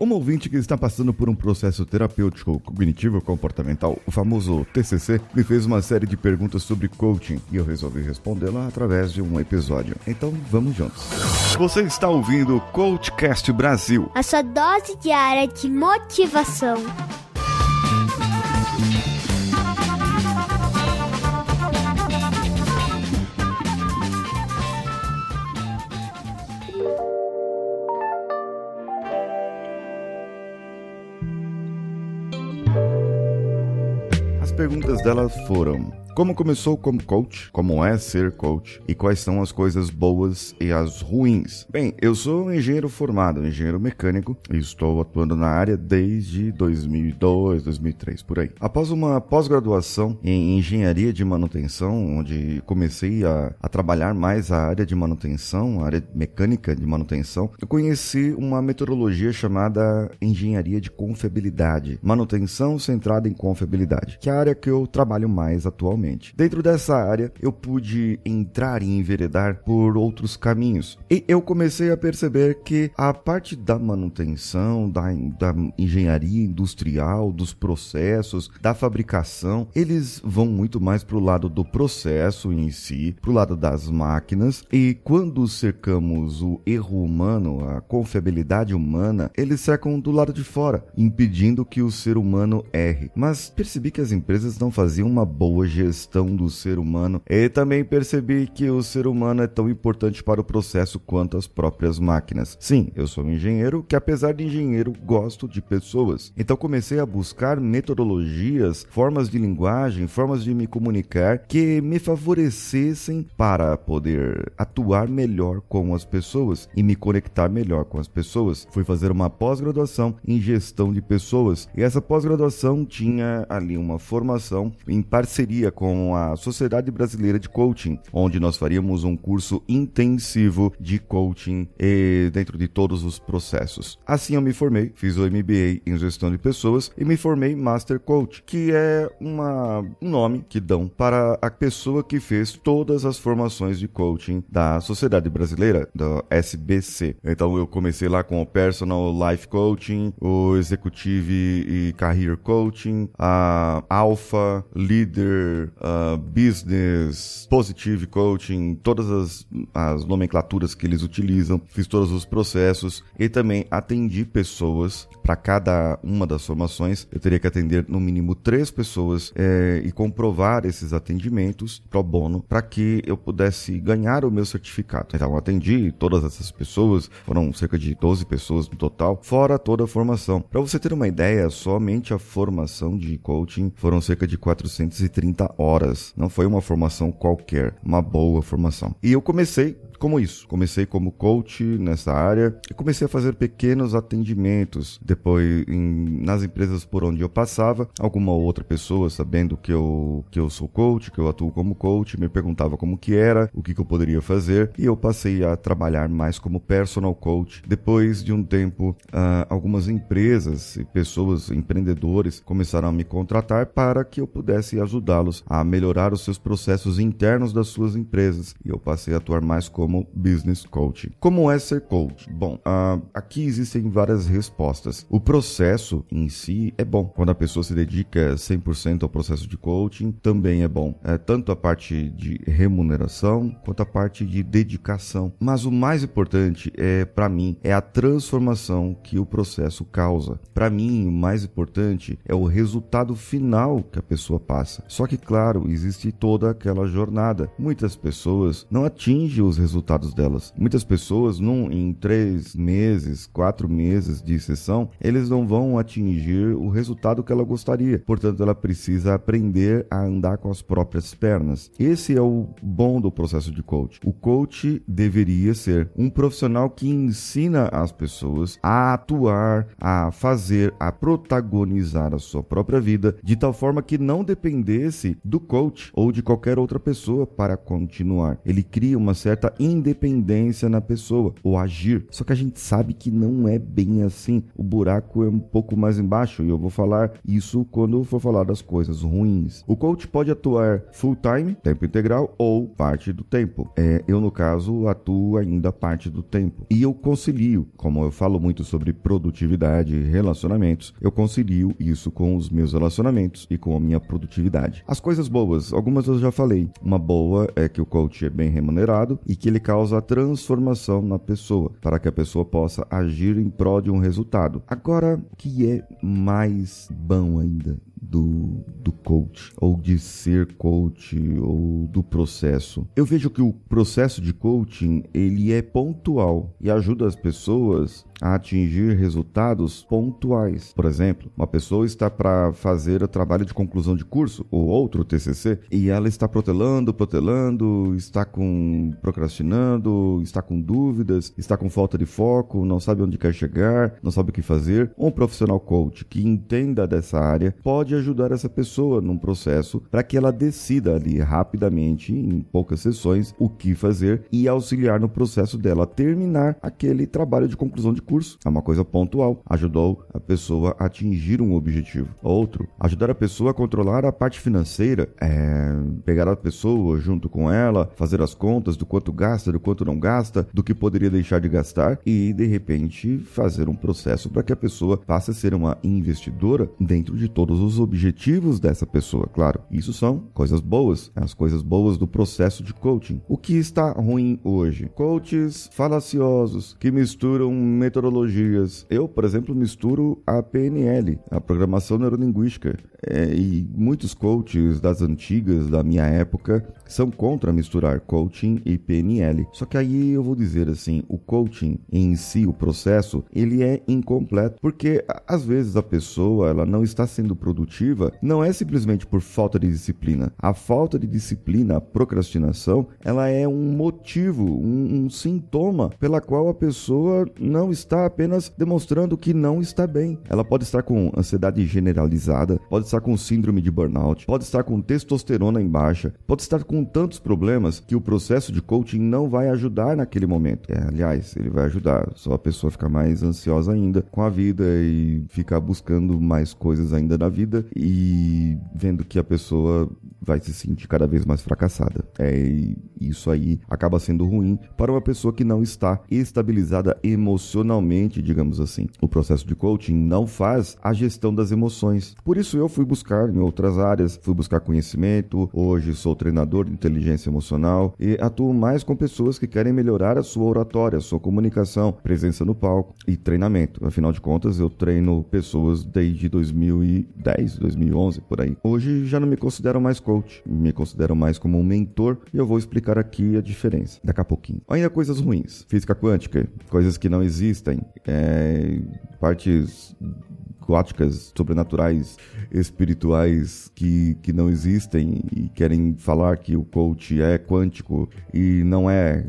Uma ouvinte que está passando por um processo terapêutico cognitivo comportamental, o famoso TCC, me fez uma série de perguntas sobre coaching e eu resolvi respondê-la através de um episódio. Então, vamos juntos. Você está ouvindo o Coachcast Brasil. A sua dose diária de motivação. Perguntas dela foram: como começou como coach? Como é ser coach? E quais são as coisas boas e as ruins? Bem, eu sou um engenheiro formado, engenheiro mecânico, e estou atuando na área desde 2002, 2003, por aí. Após uma pós-graduação em engenharia de manutenção, onde comecei a, a trabalhar mais a área de manutenção, a área mecânica de manutenção, eu conheci uma metodologia chamada engenharia de confiabilidade, manutenção centrada em confiabilidade, que é a área que eu trabalho mais atualmente. Dentro dessa área, eu pude entrar e enveredar por outros caminhos. E eu comecei a perceber que a parte da manutenção, da, da engenharia industrial, dos processos, da fabricação, eles vão muito mais para o lado do processo em si, para o lado das máquinas. E quando cercamos o erro humano, a confiabilidade humana, eles cercam do lado de fora, impedindo que o ser humano erre. Mas percebi que as empresas não faziam uma boa gestão gestão do ser humano e também percebi que o ser humano é tão importante para o processo quanto as próprias máquinas. Sim, eu sou um engenheiro que, apesar de engenheiro, gosto de pessoas. Então comecei a buscar metodologias, formas de linguagem, formas de me comunicar que me favorecessem para poder atuar melhor com as pessoas e me conectar melhor com as pessoas. Fui fazer uma pós-graduação em gestão de pessoas e essa pós-graduação tinha ali uma formação em parceria com a Sociedade Brasileira de Coaching, onde nós faríamos um curso intensivo de coaching dentro de todos os processos. Assim eu me formei, fiz o MBA em gestão de pessoas e me formei Master Coach, que é uma, um nome que dão para a pessoa que fez todas as formações de coaching da Sociedade Brasileira, da SBC. Então eu comecei lá com o Personal Life Coaching, o Executive e Career Coaching, a Alpha, Leader, uh, business, positive coaching, todas as, as nomenclaturas que eles utilizam, fiz todos os processos e também atendi pessoas para cada uma das formações. Eu teria que atender no mínimo três pessoas é, e comprovar esses atendimentos pro bono para que eu pudesse ganhar o meu certificado. Então, atendi todas essas pessoas, foram cerca de 12 pessoas no total, fora toda a formação. Para você ter uma ideia, somente a formação de coaching foram cerca de 430 horas. Não foi uma formação qualquer, uma boa formação. E eu comecei como isso. Comecei como coach nessa área e comecei a fazer pequenos atendimentos. Depois, em, nas empresas por onde eu passava, alguma outra pessoa, sabendo que eu, que eu sou coach, que eu atuo como coach, me perguntava como que era, o que, que eu poderia fazer e eu passei a trabalhar mais como personal coach. Depois de um tempo, uh, algumas empresas e pessoas, empreendedores, começaram a me contratar para que eu pudesse ajudá-los a melhorar os seus processos internos das suas empresas e eu passei a atuar mais como como business coach. Como é ser coach? Bom, uh, aqui existem várias respostas. O processo em si é bom. Quando a pessoa se dedica 100% ao processo de coaching, também é bom. É tanto a parte de remuneração quanto a parte de dedicação. Mas o mais importante é, para mim, é a transformação que o processo causa. Para mim, o mais importante é o resultado final que a pessoa passa. Só que, claro, existe toda aquela jornada. Muitas pessoas não atingem os resultados resultados delas. Muitas pessoas, num, em três meses, quatro meses de sessão, eles não vão atingir o resultado que ela gostaria. Portanto, ela precisa aprender a andar com as próprias pernas. Esse é o bom do processo de coach. O coach deveria ser um profissional que ensina as pessoas a atuar, a fazer, a protagonizar a sua própria vida de tal forma que não dependesse do coach ou de qualquer outra pessoa para continuar. Ele cria uma certa independência na pessoa, o agir. Só que a gente sabe que não é bem assim. O buraco é um pouco mais embaixo e eu vou falar isso quando for falar das coisas ruins. O coach pode atuar full time, tempo integral ou parte do tempo. É, eu no caso atuo ainda parte do tempo. E eu concilio, como eu falo muito sobre produtividade e relacionamentos, eu concilio isso com os meus relacionamentos e com a minha produtividade. As coisas boas, algumas eu já falei. Uma boa é que o coach é bem remunerado e que ele causa transformação na pessoa, para que a pessoa possa agir em prol de um resultado. Agora, o que é mais bom ainda do, do coach, ou de ser coach, ou do processo. Eu vejo que o processo de coaching ele é pontual e ajuda as pessoas a atingir resultados pontuais. Por exemplo, uma pessoa está para fazer o trabalho de conclusão de curso ou outro TCC e ela está protelando, protelando, está com procrastinando, está com dúvidas, está com falta de foco, não sabe onde quer chegar, não sabe o que fazer. Um profissional coach que entenda dessa área pode ajudar essa pessoa num processo para que ela decida ali rapidamente, em poucas sessões, o que fazer e auxiliar no processo dela terminar aquele trabalho de conclusão de curso. É uma coisa pontual. Ajudou a pessoa a atingir um objetivo. Outro, ajudar a pessoa a controlar a parte financeira. É pegar a pessoa junto com ela, fazer as contas do quanto gasta, do quanto não gasta, do que poderia deixar de gastar e, de repente, fazer um processo para que a pessoa passe a ser uma investidora dentro de todos os objetivos dessa pessoa, claro. Isso são coisas boas, as coisas boas do processo de coaching. O que está ruim hoje? Coaches falaciosos que misturam metodologias. Eu, por exemplo, misturo a PNL, a programação neurolinguística, é, e muitos coaches das antigas, da minha época, são contra misturar coaching e PNL. Só que aí eu vou dizer assim, o coaching em si, o processo, ele é incompleto, porque às vezes a pessoa ela não está sendo produtiva, não é simplesmente por falta de disciplina. A falta de disciplina, a procrastinação, ela é um motivo, um, um sintoma pela qual a pessoa não está apenas demonstrando que não está bem. Ela pode estar com ansiedade generalizada, pode estar com síndrome de burnout, pode estar com testosterona em baixa, pode estar com tantos problemas que o processo de coaching não vai ajudar naquele momento. É, aliás, ele vai ajudar, só a pessoa ficar mais ansiosa ainda com a vida e ficar buscando mais coisas ainda na vida e vendo que a pessoa vai se sentir cada vez mais fracassada. É, isso aí acaba sendo ruim para uma pessoa que não está estabilizada emocionalmente, digamos assim. O processo de coaching não faz a gestão das emoções. Por isso eu fui buscar em outras áreas, fui buscar conhecimento. Hoje sou treinador de inteligência emocional e atuo mais com pessoas que querem melhorar a sua oratória, a sua comunicação, presença no palco e treinamento. Afinal de contas, eu treino pessoas desde 2010, 2011 por aí. Hoje já não me considero mais coach, me considero mais como um mentor e eu vou explicar aqui a diferença. Daqui a pouquinho. Ainda coisas ruins, física quântica, coisas que não existem, é, partes góticas, sobrenaturais, espirituais que, que não existem e querem falar que o coach é quântico e não é.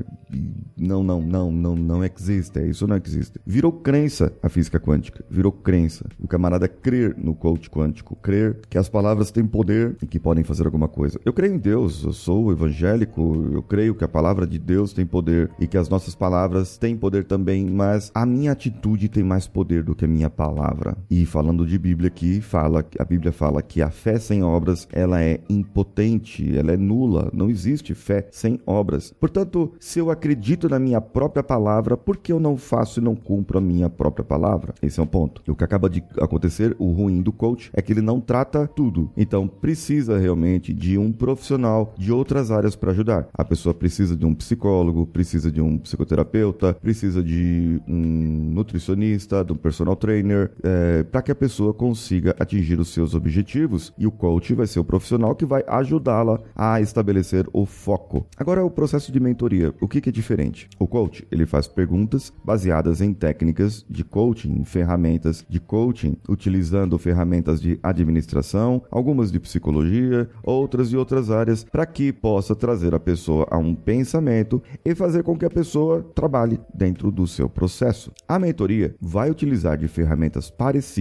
Não, não, não, não, não existe. É isso não existe. Virou crença a física quântica. Virou crença. O camarada crer no coach quântico, crer que as palavras têm poder e que podem fazer alguma coisa. Eu creio em Deus, eu sou evangélico, eu creio que a palavra de Deus tem poder e que as nossas palavras têm poder também, mas a minha atitude tem mais poder do que a minha palavra. E falando de Bíblia aqui, fala, a Bíblia fala que a fé sem obras, ela é impotente, ela é nula, não existe fé sem obras. Portanto, se eu acredito na minha própria palavra, por que eu não faço e não cumpro a minha própria palavra? Esse é um ponto. O que acaba de acontecer, o ruim do coach, é que ele não trata tudo. Então, precisa realmente de um profissional de outras áreas para ajudar. A pessoa precisa de um psicólogo, precisa de um psicoterapeuta, precisa de um nutricionista, de um personal trainer, é, para que a pessoa consiga atingir os seus objetivos e o coach vai ser o profissional que vai ajudá-la a estabelecer o foco. Agora, o processo de mentoria, o que, que é diferente? O coach ele faz perguntas baseadas em técnicas de coaching, ferramentas de coaching, utilizando ferramentas de administração, algumas de psicologia, outras de outras áreas, para que possa trazer a pessoa a um pensamento e fazer com que a pessoa trabalhe dentro do seu processo. A mentoria vai utilizar de ferramentas parecidas,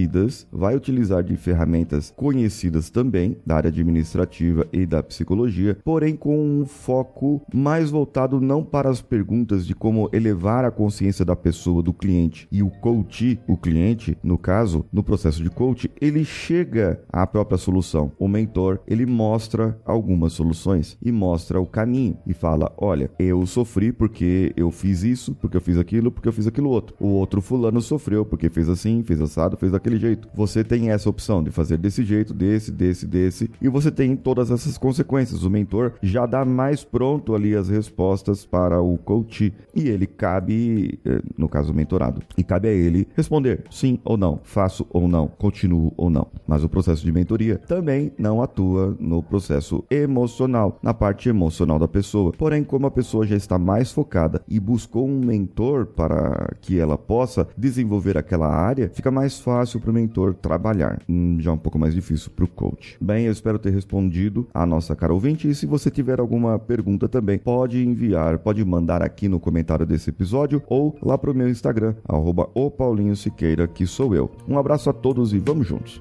vai utilizar de ferramentas conhecidas também da área administrativa e da psicologia, porém com um foco mais voltado não para as perguntas de como elevar a consciência da pessoa, do cliente e o coach, o cliente, no caso, no processo de coach, ele chega à própria solução. O mentor, ele mostra algumas soluções e mostra o caminho e fala: "Olha, eu sofri porque eu fiz isso, porque eu fiz aquilo, porque eu fiz aquilo outro. O outro fulano sofreu porque fez assim, fez assado, fez daquele jeito. Você tem essa opção de fazer desse jeito, desse, desse, desse, e você tem todas essas consequências. O mentor já dá mais pronto ali as respostas para o coach e ele cabe, eh, no caso, o mentorado, e cabe a ele responder sim ou não, faço ou não, continuo ou não. Mas o processo de mentoria também não atua no processo emocional, na parte emocional da pessoa. Porém, como a pessoa já está mais focada e buscou um mentor para que ela possa desenvolver aquela área, fica mais fácil para o mentor trabalhar. Hum, já um pouco mais difícil para o coach. Bem, eu espero ter respondido a nossa cara ouvinte e se você tiver alguma pergunta também, pode enviar, pode mandar aqui no comentário desse episódio ou lá para o meu Instagram, o Paulinho Siqueira, que sou eu. Um abraço a todos e vamos juntos!